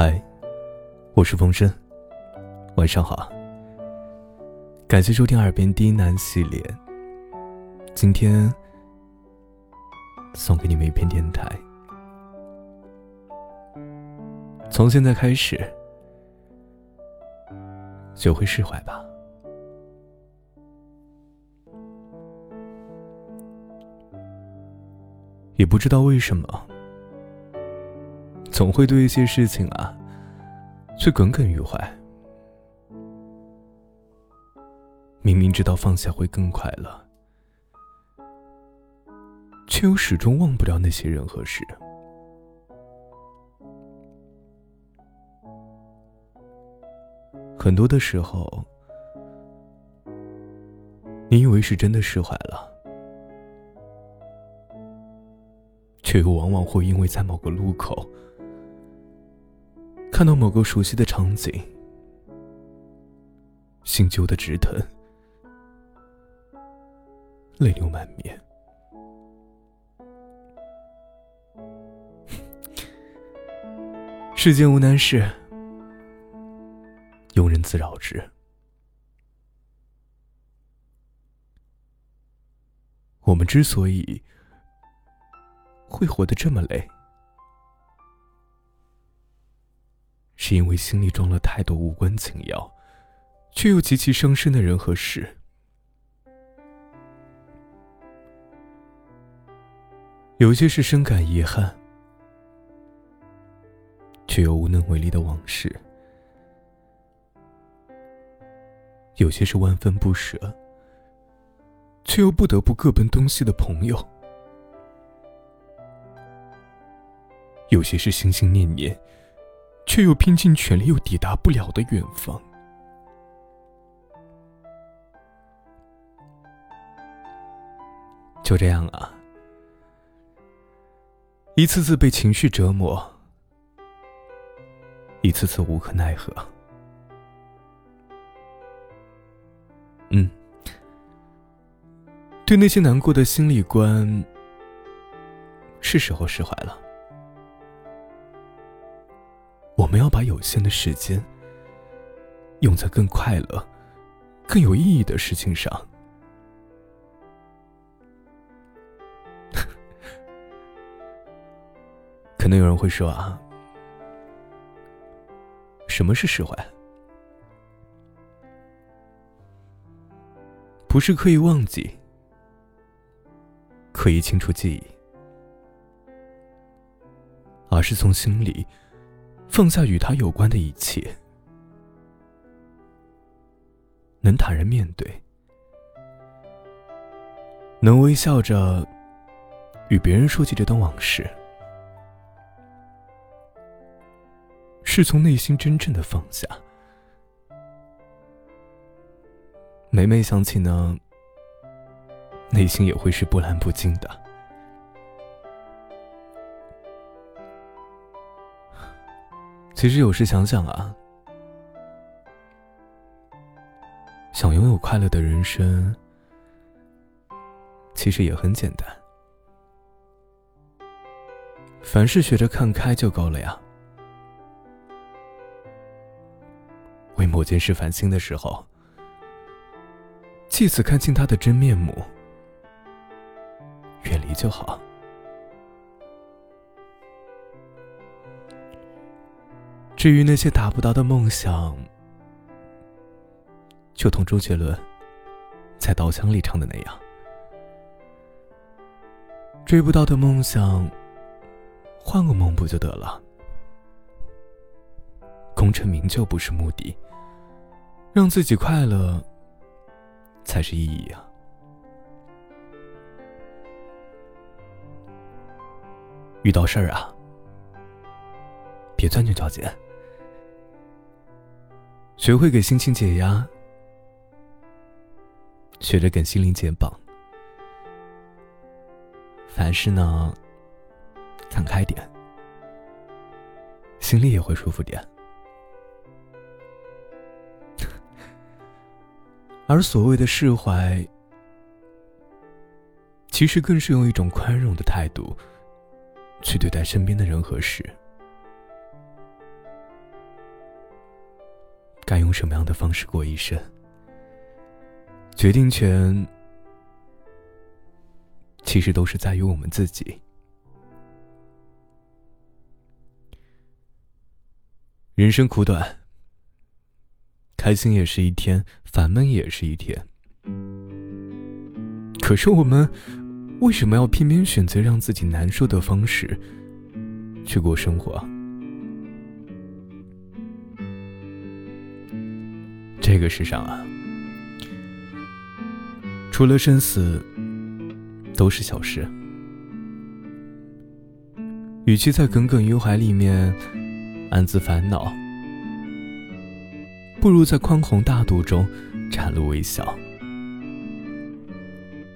嗨，我是风声，晚上好。感谢收听《耳边低喃》系列。今天送给你们一篇电台。从现在开始，学会释怀吧。也不知道为什么，总会对一些事情啊，却耿耿于怀。明明知道放下会更快乐，却又始终忘不了那些人和事。很多的时候，你以为是真的释怀了。却又往往会因为在某个路口看到某个熟悉的场景，心揪的直疼，泪流满面。世间无难事，庸人自扰之。我们之所以……会活得这么累，是因为心里装了太多无关紧要，却又极其伤身的人和事。有些是深感遗憾，却又无能为力的往事；有些是万分不舍，却又不得不各奔东西的朋友。有些是心心念念，却又拼尽全力又抵达不了的远方。就这样啊，一次次被情绪折磨，一次次无可奈何。嗯，对那些难过的心理关，是时候释怀了。我们要把有限的时间用在更快乐、更有意义的事情上。可能有人会说啊，什么是释怀？不是刻意忘记、刻意清除记忆，而是从心里。放下与他有关的一切，能坦然面对，能微笑着与别人说起这段往事，是从内心真正的放下。每每想起呢，内心也会是波澜不惊的。其实有时想想啊，想拥有快乐的人生，其实也很简单。凡事学着看开就够了呀。为某件事烦心的时候，借此看清他的真面目，远离就好。至于那些达不到的梦想，就同周杰伦在《稻香》里唱的那样：追不到的梦想，换个梦不就得了？功成名就不是目的，让自己快乐才是意义啊！遇到事儿啊，别钻牛角尖。学会给心情解压，学着给心灵解绑。凡事呢，看开点，心里也会舒服点。而所谓的释怀，其实更是用一种宽容的态度，去对待身边的人和事。该用什么样的方式过一生，决定权其实都是在于我们自己。人生苦短，开心也是一天，烦闷也是一天。可是我们为什么要偏偏选择让自己难受的方式去过生活？这个世上啊，除了生死，都是小事。与其在耿耿于怀里面。暗自烦恼，不如在宽宏大度中展露微笑；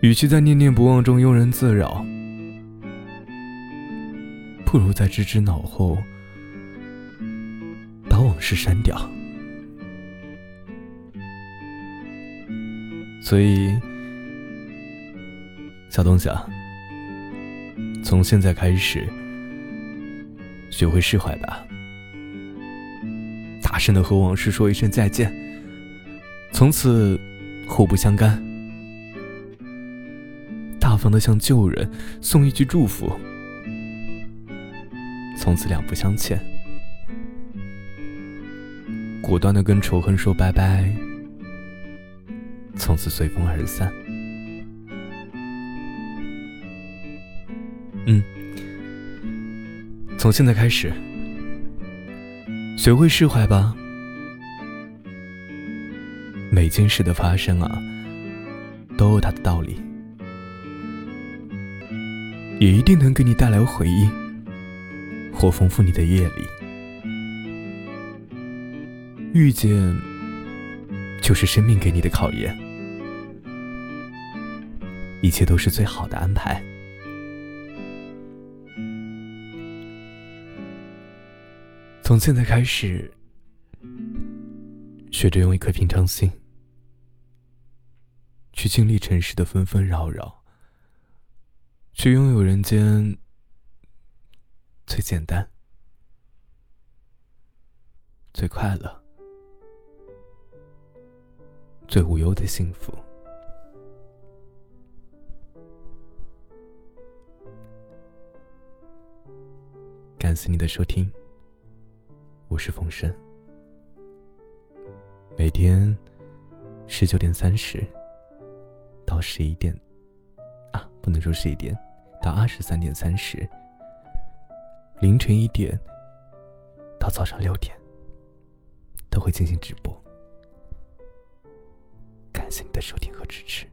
与其在念念不忘中庸人自扰，不如在知之脑后把往事删掉。所以，小东西啊，从现在开始，学会释怀吧。大声的和往事说一声再见，从此互不相干。大方的向旧人送一句祝福，从此两不相欠。果断的跟仇恨说拜拜，从此随风而散。嗯，从现在开始。学会释怀吧，每件事的发生啊，都有它的道理，也一定能给你带来回忆，或丰富你的阅历。遇见，就是生命给你的考验，一切都是最好的安排。从现在开始，学着用一颗平常心，去经历尘世的纷纷扰扰，去拥有人间最简单、最快乐、最无忧的幸福。感谢你的收听。我是风声，每天十九点三十到十一点啊，不能说十一点到二十三点三十，凌晨一点到早上六点都会进行直播。感谢你的收听和支持。